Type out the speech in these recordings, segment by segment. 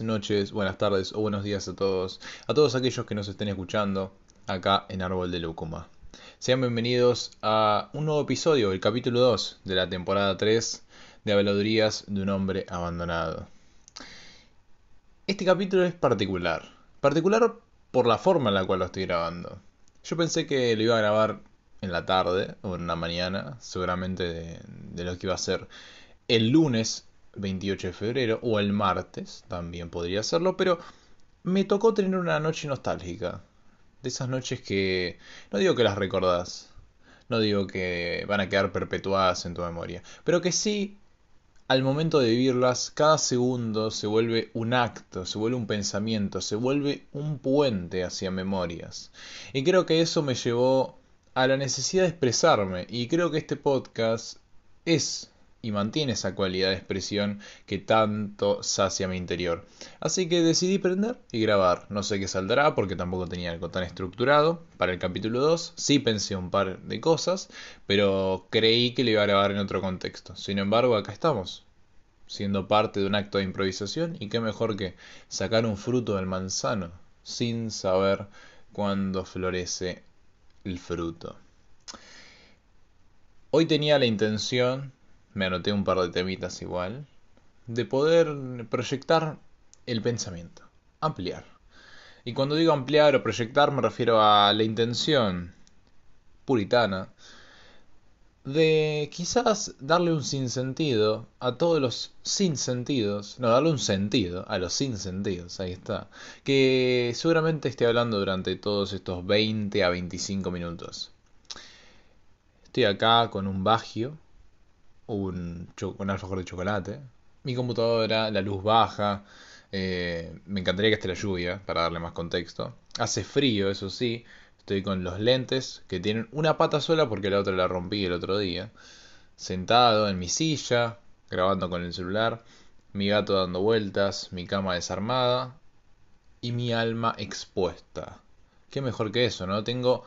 buenas noches, buenas tardes o buenos días a todos, a todos aquellos que nos estén escuchando acá en Árbol de Lúcuma. Sean bienvenidos a un nuevo episodio, el capítulo 2 de la temporada 3 de Habladurías de un hombre abandonado. Este capítulo es particular, particular por la forma en la cual lo estoy grabando. Yo pensé que lo iba a grabar en la tarde o en la mañana, seguramente de, de lo que iba a ser el lunes 28 de febrero o el martes, también podría hacerlo, pero me tocó tener una noche nostálgica. De esas noches que no digo que las recordás, no digo que van a quedar perpetuadas en tu memoria, pero que sí, al momento de vivirlas, cada segundo se vuelve un acto, se vuelve un pensamiento, se vuelve un puente hacia memorias. Y creo que eso me llevó a la necesidad de expresarme, y creo que este podcast es y mantiene esa cualidad de expresión que tanto sacia mi interior. Así que decidí prender y grabar. No sé qué saldrá porque tampoco tenía algo tan estructurado. Para el capítulo 2 sí pensé un par de cosas, pero creí que le iba a grabar en otro contexto. Sin embargo, acá estamos, siendo parte de un acto de improvisación y qué mejor que sacar un fruto del manzano sin saber cuándo florece el fruto. Hoy tenía la intención me anoté un par de temitas igual, de poder proyectar el pensamiento, ampliar. Y cuando digo ampliar o proyectar me refiero a la intención puritana de quizás darle un sinsentido a todos los sinsentidos, no, darle un sentido a los sinsentidos, ahí está, que seguramente esté hablando durante todos estos 20 a 25 minutos. Estoy acá con un bagio un, alfajor de chocolate. Mi computadora, la luz baja. Eh, me encantaría que esté la lluvia para darle más contexto. Hace frío, eso sí. Estoy con los lentes que tienen una pata sola porque la otra la rompí el otro día. Sentado en mi silla, grabando con el celular. Mi gato dando vueltas, mi cama desarmada y mi alma expuesta. Qué mejor que eso, ¿no? Tengo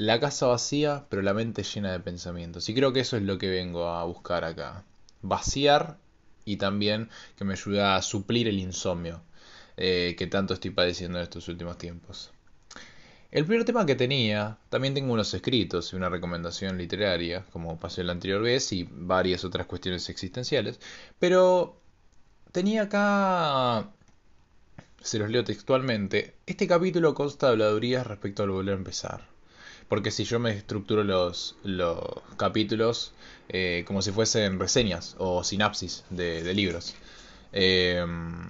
la casa vacía, pero la mente llena de pensamientos. Y creo que eso es lo que vengo a buscar acá. Vaciar y también que me ayuda a suplir el insomnio eh, que tanto estoy padeciendo en estos últimos tiempos. El primer tema que tenía, también tengo unos escritos y una recomendación literaria, como pasé la anterior vez, y varias otras cuestiones existenciales, pero tenía acá, se los leo textualmente, este capítulo consta de habladurías respecto al volver a empezar. Porque si yo me estructuro los, los capítulos eh, como si fuesen reseñas o sinapsis de, libros. Em,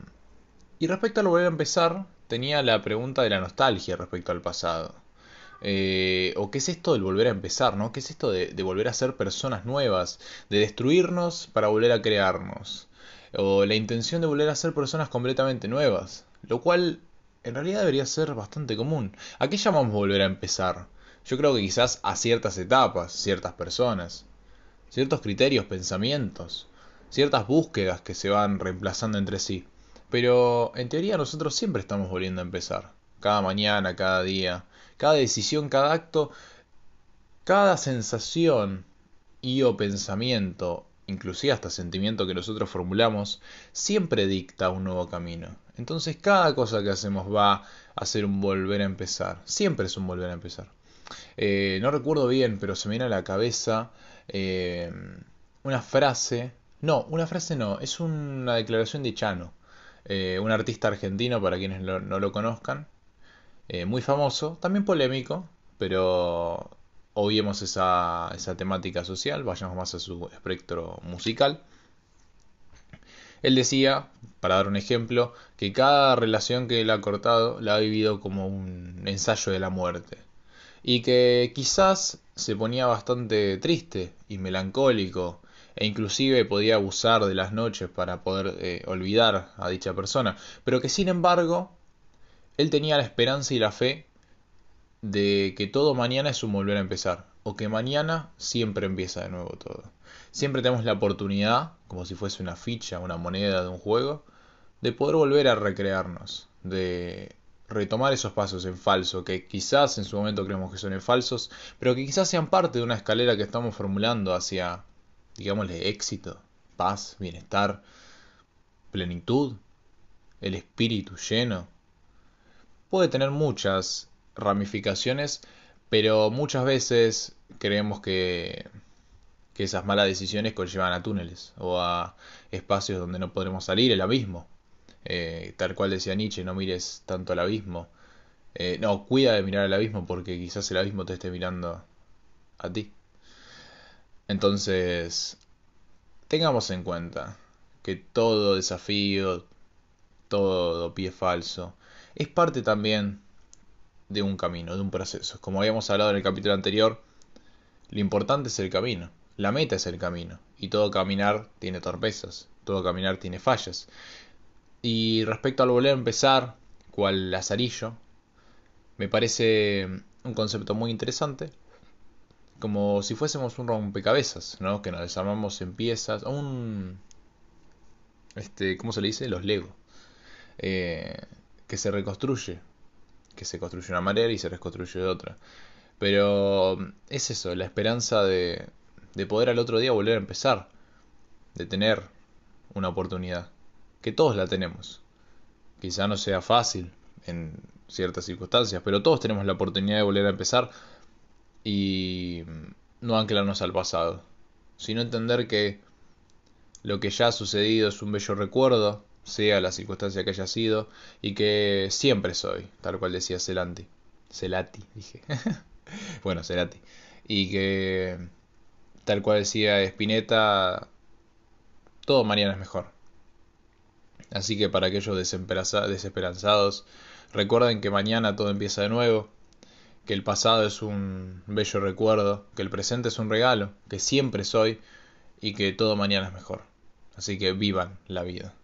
y respecto a lo volver a empezar, tenía la pregunta de la nostalgia respecto al pasado. Eh, o qué es esto del volver a empezar, ¿no? ¿Qué es esto de, de, volver a ser personas nuevas? De destruirnos para volver a crearnos. O la intención de volver a ser personas completamente nuevas. Lo cual en realidad debería ser bastante común. ¿A qué llamamos volver a empezar? Yo creo que quizás a ciertas etapas, ciertas personas, ciertos criterios, pensamientos, ciertas búsquedas que se van reemplazando entre sí. Pero en teoría nosotros siempre estamos volviendo a empezar. Cada mañana, cada día, cada decisión, cada acto, cada sensación y o pensamiento, inclusive hasta sentimiento que nosotros formulamos, siempre dicta un nuevo camino. Entonces cada cosa que hacemos va a ser un volver a empezar. Siempre es un volver a empezar. Eh, no recuerdo bien, pero se me viene a la cabeza eh, una frase. No, una frase no, es una declaración de Chano, eh, un artista argentino para quienes no lo conozcan, muy famoso, también polémico, pero obviemos esa, esa temática social, vayamos más a su espectro musical. Él decía, para dar un ejemplo, que cada relación que él ha cortado la ha vivido como un ensayo de la muerte y que quizás se ponía bastante triste y melancólico e inclusive podía abusar de las noches para poder eh, olvidar a dicha persona, pero que sin embargo él tenía la esperanza y la fe de que todo mañana es un volver a empezar, o que mañana siempre empieza de nuevo todo. Siempre tenemos la oportunidad, como si fuese una ficha, una moneda de un juego, de poder volver a recrearnos, de retomar esos pasos en falso, que quizás en su momento creemos que son falsos, pero que quizás sean parte de una escalera que estamos formulando hacia, digámosle, éxito, paz, bienestar, plenitud, el espíritu lleno, puede tener muchas ramificaciones, pero muchas veces creemos que, que esas malas decisiones conllevan a túneles o a espacios donde no podremos salir, el abismo. Eh, tal cual decía Nietzsche, no mires tanto al abismo. Eh, no, cuida de mirar al abismo porque quizás el abismo te esté mirando a ti. Entonces, tengamos en cuenta que todo desafío, todo pie falso, es parte también de un camino, de un proceso. Como habíamos hablado en el capítulo anterior, lo importante es el camino, la meta es el camino, y todo caminar tiene torpezas, todo caminar tiene fallas. Y respecto al volver a empezar, cual lazarillo, me parece un concepto muy interesante, como si fuésemos un rompecabezas, ¿no? Que nos desarmamos en piezas, un... Este, ¿cómo se le dice? Los Lego. Eh, que se reconstruye. Que se construye una manera y se reconstruye de otra. Pero es eso, la esperanza de, de poder al otro día volver a empezar. De tener una oportunidad. Que todos la tenemos. Quizá no sea fácil en ciertas circunstancias, pero todos tenemos la oportunidad de volver a empezar y no anclarnos al pasado, sino entender que lo que ya ha sucedido es un bello recuerdo, sea la circunstancia que haya sido, y que siempre soy, tal cual decía Celati. Celati, dije. bueno, Celati. Y que, tal cual decía Spinetta, todo mañana es mejor. Así que para aquellos desesperanzados, recuerden que mañana todo empieza de nuevo que el pasado es un bello recuerdo, que el presente es un regalo, que siempre soy y que todo mañana es mejor. Así que vivan la vida.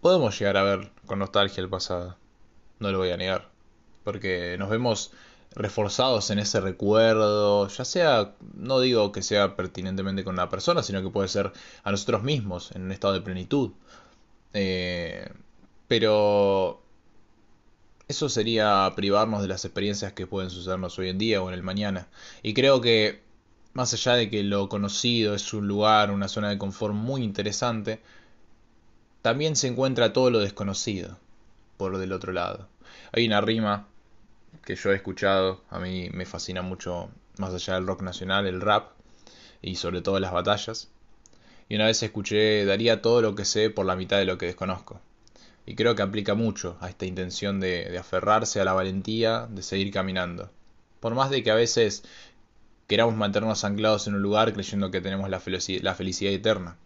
Podemos llegar a ver con nostalgia el pasado, no lo voy a negar, porque nos vemos reforzados en ese recuerdo, ya sea, no digo que sea pertinentemente con una persona, sino que puede ser a nosotros mismos en un estado de plenitud. Eh, pero eso sería privarnos de las experiencias que pueden sucedernos hoy en día o en el mañana. Y creo que, más allá de que lo conocido es un lugar, una zona de confort muy interesante, también se encuentra todo lo desconocido por del otro lado. Hay una rima que yo he escuchado, a mí me fascina mucho, más allá del rock nacional, el rap, y sobre todo las batallas. Y una vez escuché, daría todo lo que sé por la mitad de lo que desconozco. Y creo que aplica mucho a esta intención de, aferrarse a la valentía de seguir caminando. Por más de que a veces queramos mantenernos anclados en un lugar creyendo que tenemos la, la felicidad eterna.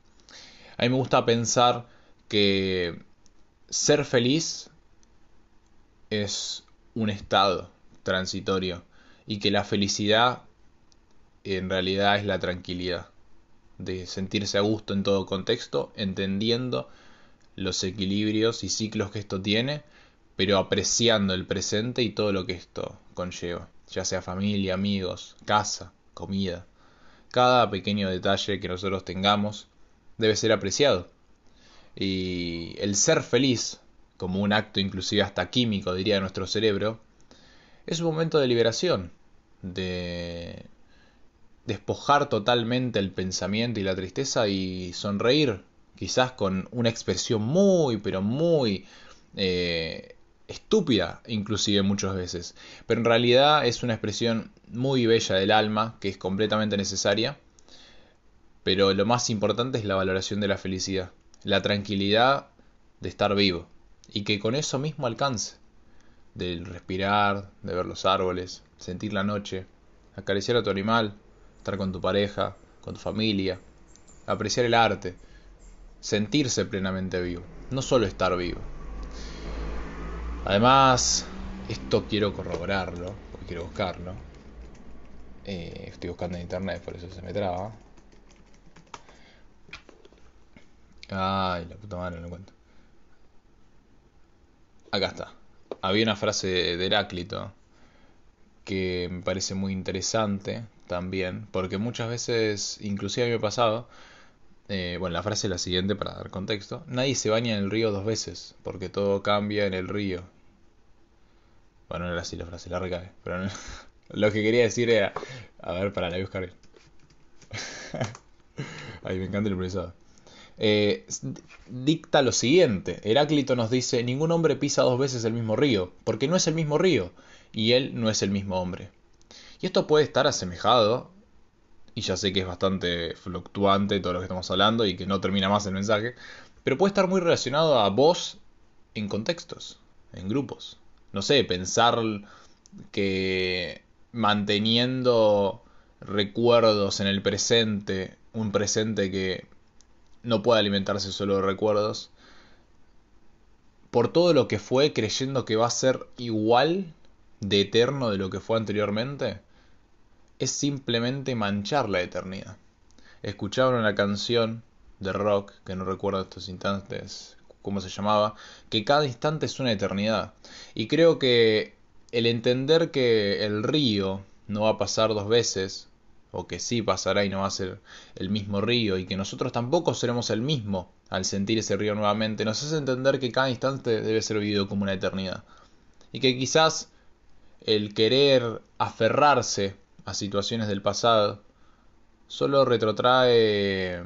A mí me gusta pensar que ser feliz es un estado transitorio y que la felicidad en realidad es la tranquilidad, de sentirse a gusto en todo contexto, entendiendo los equilibrios y ciclos que esto tiene, pero apreciando el presente y todo lo que esto conlleva, ya sea familia, amigos, casa, comida. Cada pequeño detalle que nosotros tengamos debe ser apreciado. Y el ser feliz, como un acto inclusive hasta químico, diría nuestro cerebro, es un momento de liberación, de despojar totalmente el pensamiento y la tristeza y sonreír quizás con una expresión muy, pero muy eh, estúpida, inclusive muchas veces. Pero en realidad es una expresión muy bella del alma, que es completamente necesaria. Pero lo más importante es la valoración de la felicidad, la tranquilidad de estar vivo. Y que con eso mismo alcance. Del respirar, de ver los árboles, sentir la noche, acariciar a tu animal, estar con tu pareja, con tu familia, apreciar el arte, sentirse plenamente vivo, no solo estar vivo. Además, esto quiero corroborarlo, porque quiero buscarlo. Eh, estoy buscando en internet, por eso se me traba. Ay, la puta madre, no lo encuentro. Acá está. Había una frase de Heráclito que me parece muy interesante también, porque muchas veces, inclusive a mí me ha pasado, eh, bueno, la frase es la siguiente para dar contexto. Nadie se baña en el río dos veces, porque todo cambia en el río. Bueno, no era así la frase, la recae. Pero lo que quería decir era... A ver, para la buscar. Ay, me encanta el improvisado. Eh, dicta lo siguiente. Heráclito nos dice, ningún hombre pisa dos veces el mismo río, porque no es el mismo río, y él no es el mismo hombre. Y esto puede estar asemejado, y ya sé que es bastante fluctuante todo lo que estamos hablando y que no termina más el mensaje, pero puede estar muy relacionado a vos en contextos, en grupos. No sé, pensar que manteniendo recuerdos en el presente, un presente que no puede alimentarse solo de recuerdos, por todo lo que fue creyendo que va a ser igual de eterno de lo que fue anteriormente, es simplemente manchar la eternidad. Escuchaban una canción de rock, que no recuerdo estos instantes cómo se llamaba, que cada instante es una eternidad. Y creo que el entender que el río no va a pasar dos veces, o que sí pasará y no va a ser el mismo río, y que nosotros tampoco seremos el mismo al sentir ese río nuevamente, nos hace entender que cada instante debe ser vivido como una eternidad. Y que quizás el querer aferrarse a situaciones del pasado solo retrotrae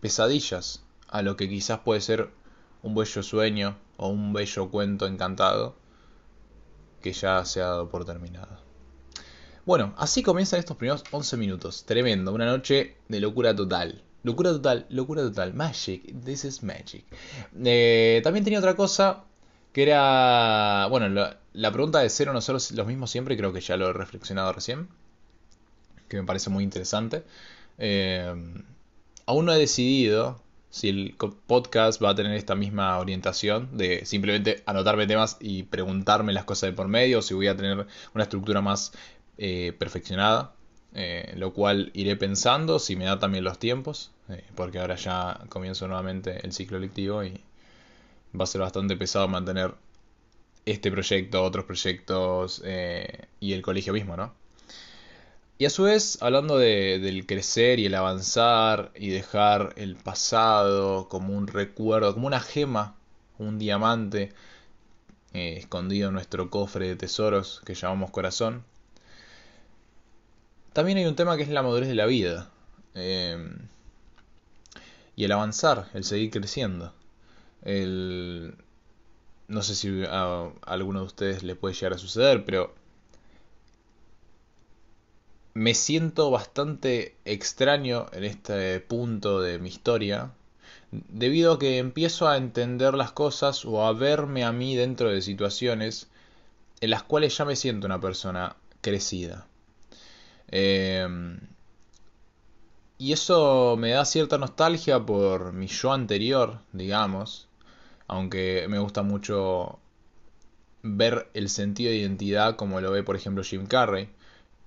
pesadillas a lo que quizás puede ser un bello sueño o un bello cuento encantado que ya se ha dado por terminado. Bueno, así comienzan estos primeros 11 minutos. Tremendo, una noche de locura total. Locura total, locura total. Magic, this is magic. Eh, también tenía otra cosa que era, bueno, la, pregunta de ser o no ser los mismos siempre, creo que ya lo he reflexionado recién, que me parece muy interesante. Eh, aún no he decidido si el podcast va a tener esta misma orientación de simplemente anotarme temas y preguntarme las cosas de por medio, o si voy a tener una estructura más eh, perfeccionada, eh, lo cual iré pensando si me da también los tiempos, eh, porque ahora ya comienzo nuevamente el ciclo lectivo y va a ser bastante pesado mantener este proyecto, otros proyectos y el colegio mismo, ¿no? Y a su vez, hablando de, del crecer y el avanzar y dejar el pasado como un recuerdo, como una gema, un diamante escondido en nuestro cofre de tesoros que llamamos corazón, también hay un tema que es la madurez de la vida. Em, y el avanzar, el seguir creciendo. El... No sé si a, alguno de ustedes le puede llegar a suceder, pero me siento bastante extraño en este punto de mi historia, debido a que empiezo a entender las cosas o a verme a mí dentro de situaciones en las cuales ya me siento una persona crecida. Em, y eso me da cierta nostalgia por mi yo anterior, digamos. Aunque me gusta mucho ver el sentido de identidad como lo ve por ejemplo Jim Carrey.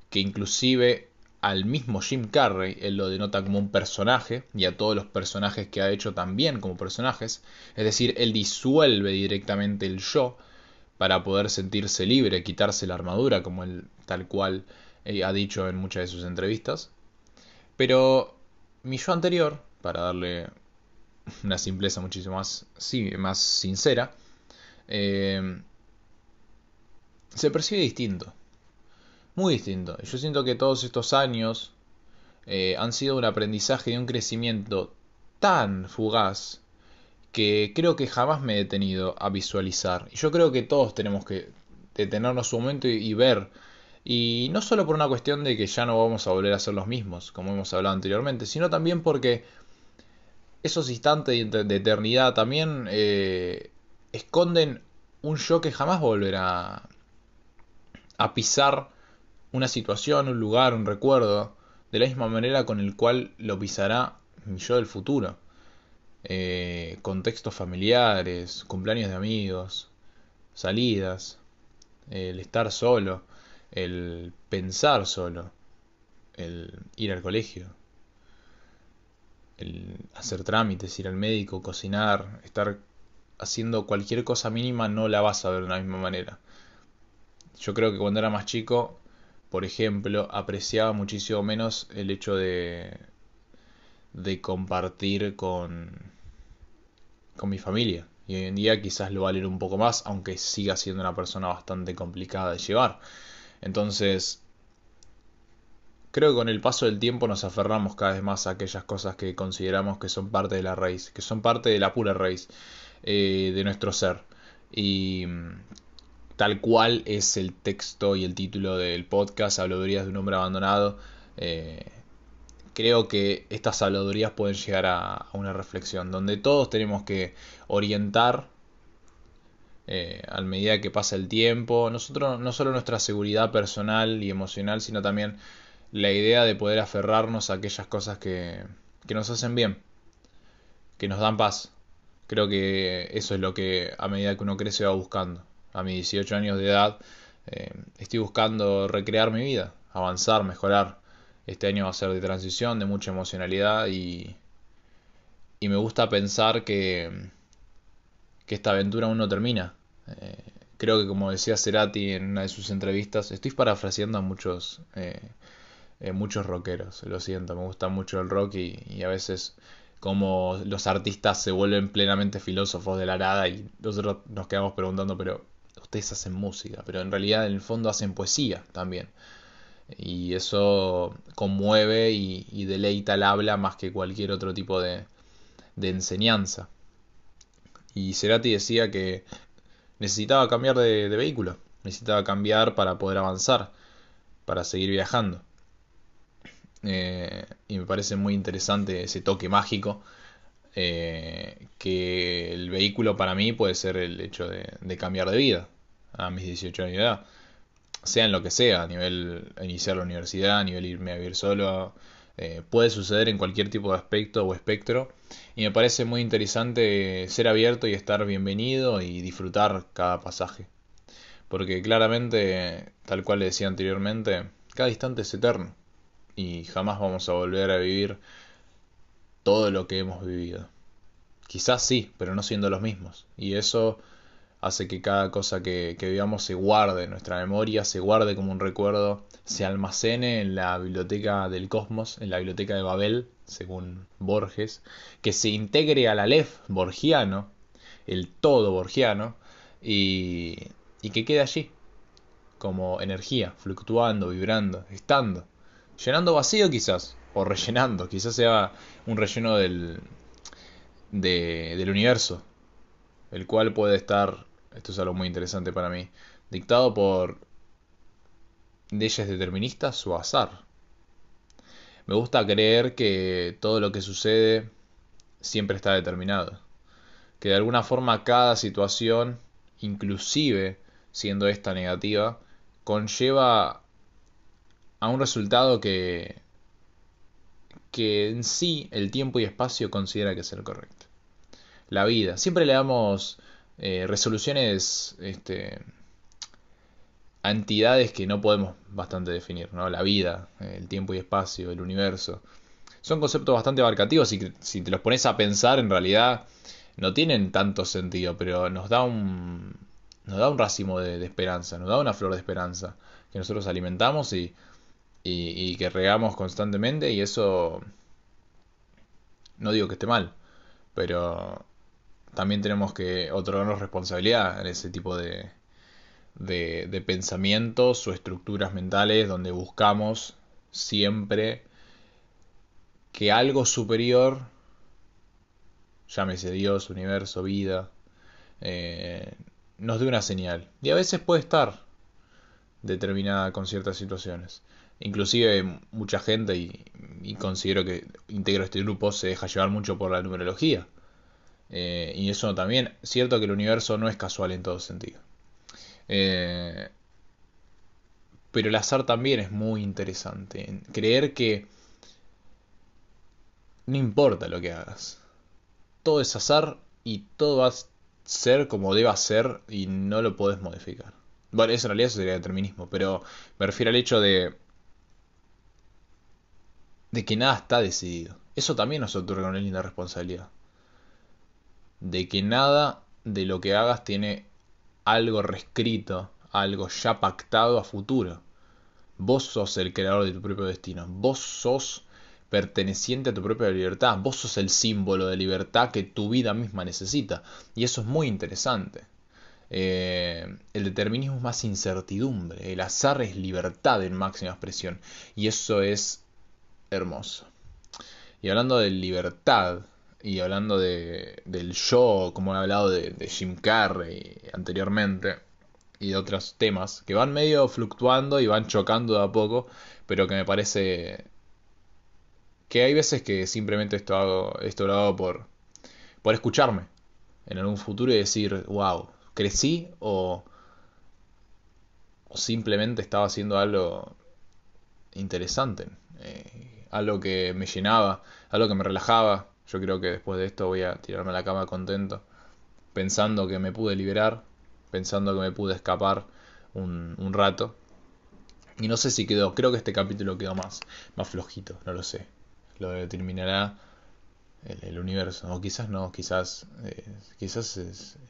Que inclusive al mismo Jim Carrey él lo denota como un personaje y a todos los personajes que ha hecho también como personajes. Es decir, él disuelve directamente el yo para poder sentirse libre, quitarse la armadura como él tal cual eh, ha dicho en muchas de sus entrevistas. Pero mi yo anterior, para darle una simpleza muchísimo más, sí, más sincera, eh, se percibe distinto. Muy distinto. Yo siento que todos estos años eh, han sido un aprendizaje y un crecimiento tan fugaz que creo que jamás me he detenido a visualizar. Y yo creo que todos tenemos que detenernos un momento y ver y no solo por una cuestión de que ya no vamos a volver a ser los mismos, como hemos hablado anteriormente, sino también porque esos instantes de eternidad también eh, esconden un yo que jamás volverá a pisar una situación, un lugar, un recuerdo, de la misma manera con el cual lo pisará mi yo del futuro. Eh, contextos familiares, cumpleaños de amigos, salidas, el estar solo el pensar solo, el ir al colegio, el hacer trámites, ir al médico, cocinar, estar haciendo cualquier cosa mínima no la vas a ver de la misma manera. Yo creo que cuando era más chico, por ejemplo, apreciaba muchísimo menos el hecho de de compartir con con mi familia. Y hoy en día quizás lo vale un poco más, aunque siga siendo una persona bastante complicada de llevar. Entonces, creo que con el paso del tiempo nos aferramos cada vez más a aquellas cosas que consideramos que son parte de la raíz, que son parte de la pura raíz eh, de nuestro ser. Y mm, tal cual es el texto y el título del podcast, Habladurías de un hombre abandonado. Eh, creo que estas habladurías pueden llegar a, una reflexión, donde todos tenemos que orientar eh, a medida que pasa el tiempo, nosotros no solo nuestra seguridad personal y emocional, sino también la idea de poder aferrarnos a aquellas cosas que, que nos hacen bien, que nos dan paz. Creo que eso es lo que a medida que uno crece va buscando. A mis 18 años de edad eh, estoy buscando recrear mi vida, avanzar, mejorar. Este año va a ser de transición, de mucha emocionalidad y, y me gusta pensar que, que esta aventura aún no termina. Eh, creo que como decía Cerati en una de sus entrevistas, estoy parafraseando a muchos eh, eh, muchos rockeros, lo siento, me gusta mucho el rock y, a veces como los artistas se vuelven plenamente filósofos de la nada y nosotros nos quedamos preguntando, pero ustedes hacen música, pero en realidad en el fondo hacen poesía también. Y eso conmueve y, deleita el habla más que cualquier otro tipo de, enseñanza. Y Cerati decía que necesitaba cambiar de vehículo, necesitaba cambiar para poder avanzar, para seguir viajando. Eh, y me parece muy interesante ese toque mágico. Eh, que el vehículo para mí puede ser el hecho de, cambiar de vida a mis 18 años de edad. Sea en lo que sea, a nivel iniciar la universidad, a nivel irme a vivir solo. Eh, puede suceder en cualquier tipo de aspecto o espectro. Y me parece muy interesante ser abierto y estar bienvenido y disfrutar cada pasaje. Porque claramente, tal cual le decía anteriormente, cada instante es eterno y jamás vamos a volver a vivir todo lo que hemos vivido. Quizás sí, pero no siendo los mismos. Y eso hace que cada cosa que, que, vivamos se guarde en nuestra memoria, se guarde como un recuerdo, se almacene en la biblioteca del cosmos, en la biblioteca de Babel, según Borges, que se integre al Aleph borgiano, el todo borgiano, y, y que quede allí, como energía, fluctuando, vibrando, estando llenando vacío quizás, o rellenando, quizás sea un relleno del, del universo, el cual puede estar, esto es algo muy interesante para mí, dictado por leyes deterministas o azar. Me gusta creer que todo lo que sucede siempre está determinado, que de alguna forma cada situación, inclusive siendo esta negativa, conlleva a un resultado que, que en sí el tiempo y espacio considera que es el correcto. La vida. Siempre le damos eh, resoluciones este, a entidades que no podemos bastante definir, ¿no? La vida, el tiempo y espacio, el universo. Son conceptos bastante abarcativos y si te los pones a pensar en realidad no tienen tanto sentido, pero nos da un, nos da un racimo de esperanza, nos da una flor de esperanza que nosotros alimentamos y y, que regamos constantemente y eso no digo que esté mal, pero también tenemos que otorgarnos responsabilidad en ese tipo de, de, pensamientos o estructuras mentales donde buscamos siempre que algo superior, llámese Dios, universo, vida, eh, nos dé una señal. Y a veces puede estar determinada con ciertas situaciones. Inclusive mucha gente, y, considero que integro este grupo, se deja llevar mucho por la numerología. Eh, y eso también, cierto que el universo no es casual en todo sentido. Eh, pero el azar también es muy interesante. Creer que no importa lo que hagas. Todo es azar y todo va a ser como deba ser y no lo puedes modificar. Bueno, eso en realidad sería determinismo, pero me refiero al hecho de de que nada está decidido. Eso también nos otorga una linda responsabilidad. De que nada de lo que hagas tiene algo reescrito, algo ya pactado a futuro. Vos sos el creador de tu propio destino. Vos sos perteneciente a tu propia libertad. Vos sos el símbolo de libertad que tu vida misma necesita. Y eso es muy interesante. Eh, el determinismo es más incertidumbre, el azar es libertad en máxima expresión. Y eso es hermoso. Y hablando de libertad, y hablando de, del yo, como he hablado de, Jim Carrey anteriormente, y de otros temas, que van medio fluctuando y van chocando de a poco, pero que me parece que hay veces que simplemente esto, hago, esto lo hago por, por escucharme en algún futuro y decir, wow, crecí o, o simplemente estaba haciendo algo interesante, eh, algo que me llenaba, algo que me relajaba. Yo creo que después de esto voy a tirarme a la cama contento, pensando que me pude liberar, pensando que me pude escapar un, rato. Y no sé si quedó, creo que este capítulo quedó más, más flojito, no lo sé lo determinará el, universo. O quizás no, quizás, eh, quizás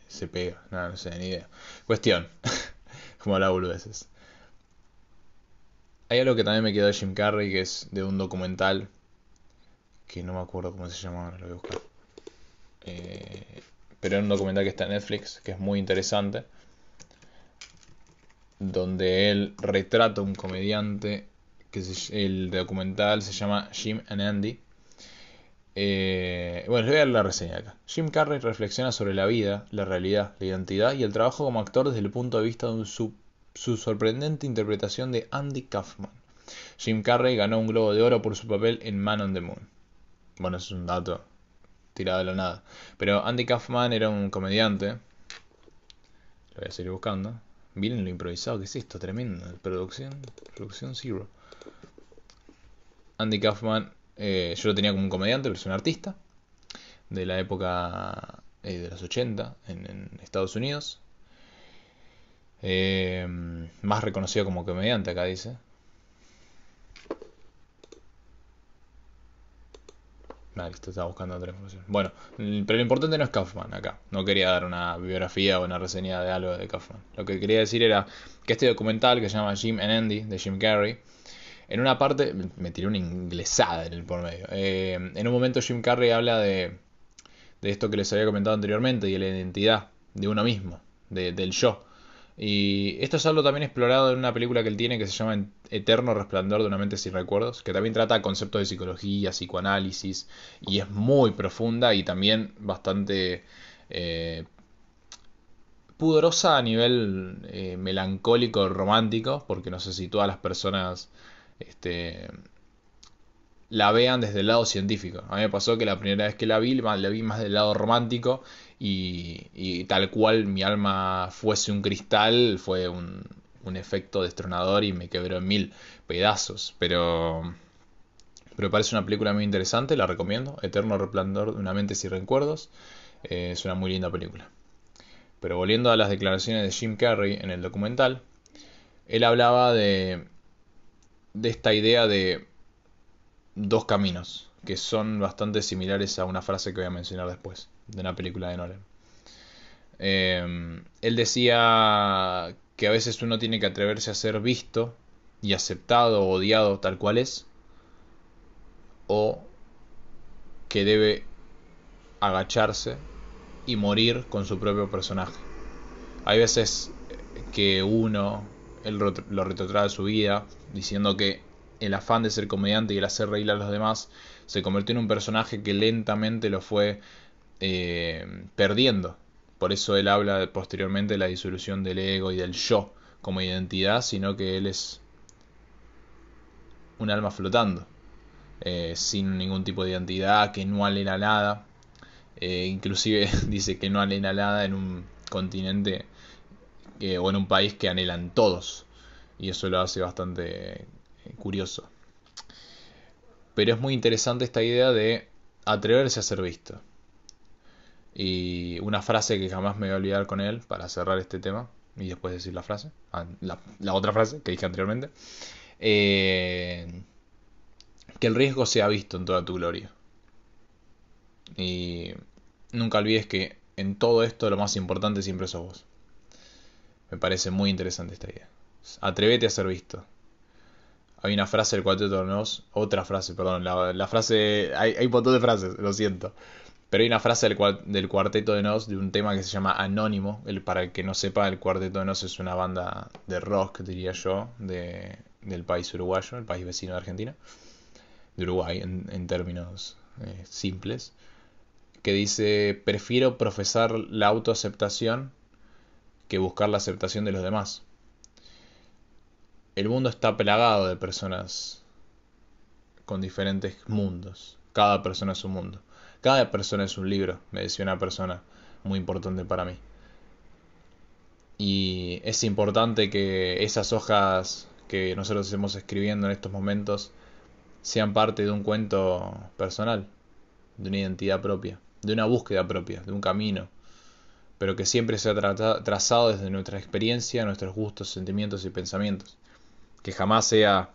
se pega, no, no sé, ni idea. Cuestión, como la veces Hay algo que también me quedó de Jim Carrey, que es de un documental, que no me acuerdo cómo se llama, ahora lo voy a buscar. Eh, pero es un documental que está en Netflix, que es muy interesante, donde él retrata un comediante el documental se llama Jim and Andy. Eh, bueno, les voy a dar la reseña acá. Jim Carrey reflexiona sobre la vida, la realidad, la identidad y el trabajo como actor desde el punto de vista de su, sorprendente interpretación de Andy Kaufman. Jim Carrey ganó un Globo de Oro por su papel en Man on the Moon. Bueno, es un dato tirado de la nada. Pero Andy Kaufman era un comediante. Lo voy a seguir buscando. Miren lo improvisado que es esto, tremendo. Producción, producción zero. Andy Kaufman, eh, yo lo tenía como un comediante, pero es un artista de la época eh, de los 80 en, Estados Unidos. Eh, más reconocido como comediante acá dice. Vale, esto estaba buscando otra información. Bueno, pero lo importante no es Kaufman acá. No quería dar una biografía o una reseña de algo de Kaufman. Lo que quería decir era que este documental que se llama Jim and Andy, de Jim Carrey, en una parte, me tiré una inglesada en el por medio. Eh, en un momento Jim Carrey habla de, de esto que les había comentado anteriormente, y de la identidad de uno mismo, del yo. Y esto es algo también explorado en una película que él tiene que se llama Eterno Resplandor de una mente sin recuerdos, que también trata conceptos de psicología, psicoanálisis, y es muy profunda y también bastante eh, pudorosa a nivel eh, melancólico, romántico, porque no sé si todas las personas este, la vean desde el lado científico. A mí me pasó que la primera vez que la vi, la vi más del lado romántico y, tal cual mi alma fuese un cristal, fue un, efecto destronador y me quebró en mil pedazos. Pero, pero parece una película muy interesante, la recomiendo. Eterno Replandor de una mente sin recuerdos. Eh, es una muy linda película. Pero volviendo a las declaraciones de Jim Carrey en el documental, él hablaba de de esta idea de dos caminos, que son bastante similares a una frase que voy a mencionar después, de una película de Nolan. Em, él decía que a veces uno tiene que atreverse a ser visto y aceptado odiado tal cual es, o que debe agacharse y morir con su propio personaje. Hay veces que uno él lo retrotrae a su vida, diciendo que el afán de ser comediante y el hacer reír a los demás se convirtió en un personaje que lentamente lo fue eh, perdiendo. Por eso él habla posteriormente de la disolución del ego y del yo como identidad, sino que él es un alma flotando, eh, sin ningún tipo de identidad, que no alena nada. Eh, inclusive dice que no alena nada en un continente o en un país que anhelan todos. Y eso lo hace bastante eh, curioso. Pero es muy interesante esta idea de atreverse a ser visto. Y una frase que jamás me voy a olvidar con él para cerrar este tema y después decir la frase, ah, la, otra frase que dije anteriormente, eh, que el riesgo sea visto en toda tu gloria. Y nunca olvides que en todo esto lo más importante siempre sos vos. Me parece muy interesante esta idea. Atrévete a ser visto. Hay una frase del Cuarteto de otra frase, perdón, la, frase, hay, hay un de frases, lo siento. Pero hay una frase del, del Cuarteto de Nos de un tema que se llama Anónimo. El, para el que no sepa, el Cuarteto de Nos es una banda de rock, diría yo, de, del país uruguayo, el país vecino de Argentina. De Uruguay, en, términos eh, simples. Que dice, prefiero profesar la autoaceptación que buscar la aceptación de los demás. El mundo está plagado de personas con diferentes mundos. Cada persona es un mundo. Cada persona es un libro, me decía una persona muy importante para mí. Y es importante que esas hojas que nosotros estemos escribiendo en estos momentos sean parte de un cuento personal, de una identidad propia, de una búsqueda propia, de un camino, pero que siempre sea trazado desde nuestra experiencia, nuestros gustos, sentimientos y pensamientos. Que jamás sea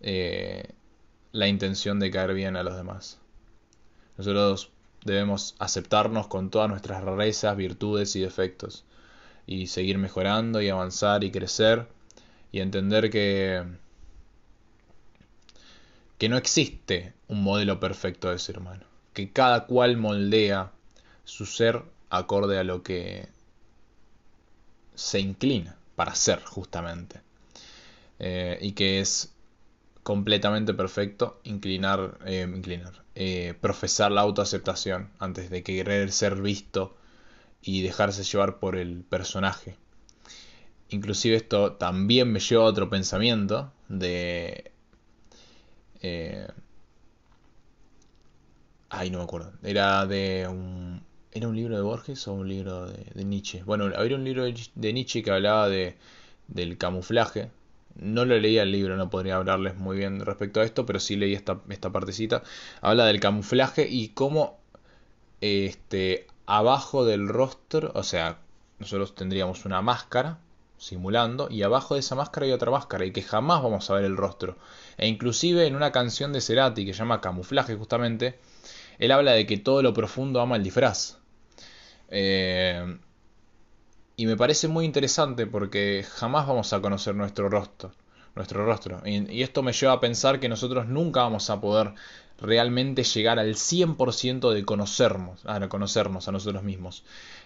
eh, la intención de caer bien a los demás. Nosotros debemos aceptarnos con todas nuestras rarezas, virtudes y defectos. Y seguir mejorando y avanzar y crecer. Y entender que, que no existe un modelo perfecto de ser humano. Que cada cual moldea su ser acorde a lo que se inclina para ser justamente. Eh, y que es completamente perfecto inclinar, eh, inclinar eh, profesar la autoaceptación antes de querer ser visto y dejarse llevar por el personaje. Inclusive esto también me lleva a otro pensamiento de... Ay, no me acuerdo. Era de un... ¿Era un libro de Borges o un libro de, Nietzsche? Bueno, había un libro de Nietzsche que hablaba de, del camuflaje, no lo leía el libro, no podría hablarles muy bien respecto a esto, pero sí leí esta, esta partecita. Habla del camuflaje y cómo este, abajo del rostro, o sea, nosotros tendríamos una máscara simulando y abajo de esa máscara hay otra máscara y que jamás vamos a ver el rostro. E inclusive en una canción de Cerati que se llama Camuflaje justamente, él habla de que todo lo profundo ama el disfraz. Eh, y me parece muy interesante porque jamás vamos a conocer nuestro rostro. Nuestro rostro. Y, esto me lleva a pensar que nosotros nunca vamos a poder realmente llegar al 100% de conocernos, a conocernos a nosotros mismos.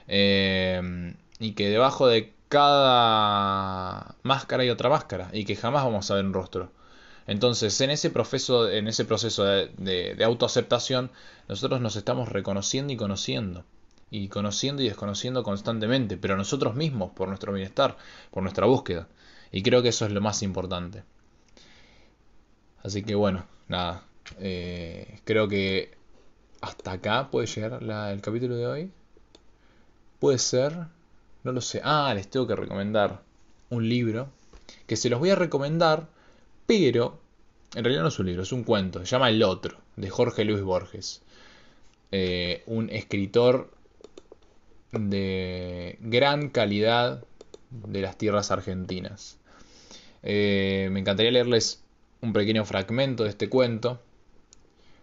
Eh, y que debajo de cada máscara hay otra máscara y que jamás vamos a ver un rostro. Entonces, en ese proceso, en ese proceso de autoaceptación, nosotros nos estamos reconociendo y conociendo y conociendo y desconociendo constantemente, pero nosotros mismos, por nuestro bienestar, por nuestra búsqueda. Y creo que eso es lo más importante. Así que bueno, nada. Eh, creo que hasta acá puede llegar el capítulo de hoy. Puede ser, no lo sé. Ah, les tengo que recomendar un libro que se los voy a recomendar, pero en realidad no es un libro, es un cuento. Se llama El Otro, de Jorge Luis Borges. Eh, un escritor de gran calidad de las tierras argentinas. Eh, me encantaría leerles un pequeño fragmento de este cuento.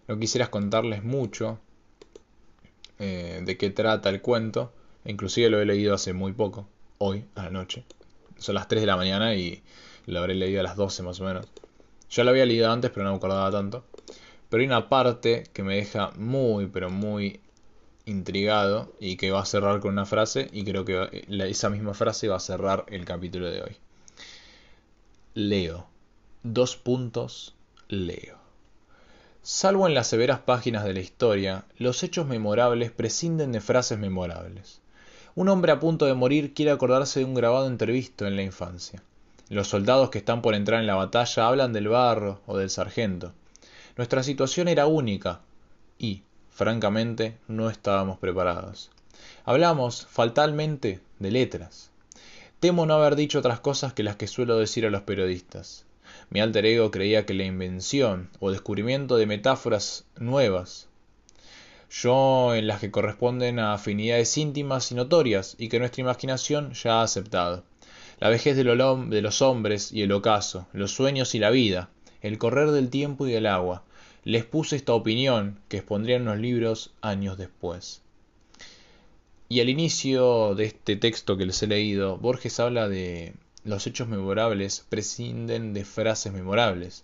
No quisiera contarles mucho eh, de qué trata el cuento. Inclusive lo he leído hace muy poco, hoy, a la noche. Son las 3 de la mañana y lo habré leído a las 12 más o menos. Ya lo había leído antes, pero no me acordaba tanto. Pero hay una parte que me deja muy, pero muy intrigado y que va a cerrar con una frase y creo que esa misma frase va a cerrar el capítulo de hoy. Leo. Dos puntos. Leo. Salvo en las severas páginas de la historia, los hechos memorables prescinden de frases memorables. Un hombre a punto de morir quiere acordarse de un grabado entrevisto en la infancia. Los soldados que están por entrar en la batalla hablan del barro o del sargento. Nuestra situación era única y, Francamente, no estábamos preparados. Hablamos fatalmente de letras. Temo no haber dicho otras cosas que las que suelo decir a los periodistas. Mi alter ego creía que la invención o descubrimiento de metáforas nuevas, yo en las que corresponden a afinidades íntimas y notorias y que nuestra imaginación ya ha aceptado. La vejez de los hombres y el ocaso, los sueños y la vida, el correr del tiempo y del agua, les puse esta opinión que expondría en los libros años después. Y al inicio de este texto que les he leído, Borges habla de los hechos memorables prescinden de frases memorables.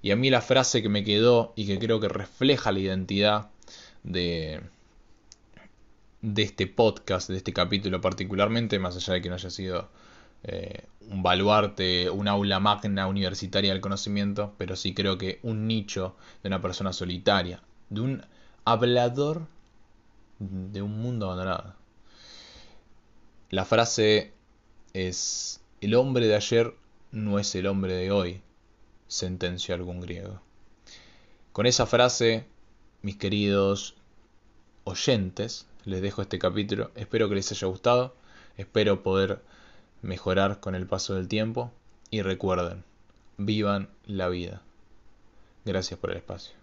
Y a mí la frase que me quedó y que creo que refleja la identidad de, de este podcast, de este capítulo particularmente, más allá de que no haya sido eh, un baluarte, un aula magna universitaria del conocimiento, pero sí creo que un nicho de una persona solitaria, de un hablador de un mundo abandonado. La frase es, el hombre de ayer no es el hombre de hoy, sentenció algún griego. Con esa frase, mis queridos oyentes, les dejo este capítulo. Espero que les haya gustado. Espero poder mejorar con el paso del tiempo. Y recuerden, vivan la vida. Gracias por el espacio.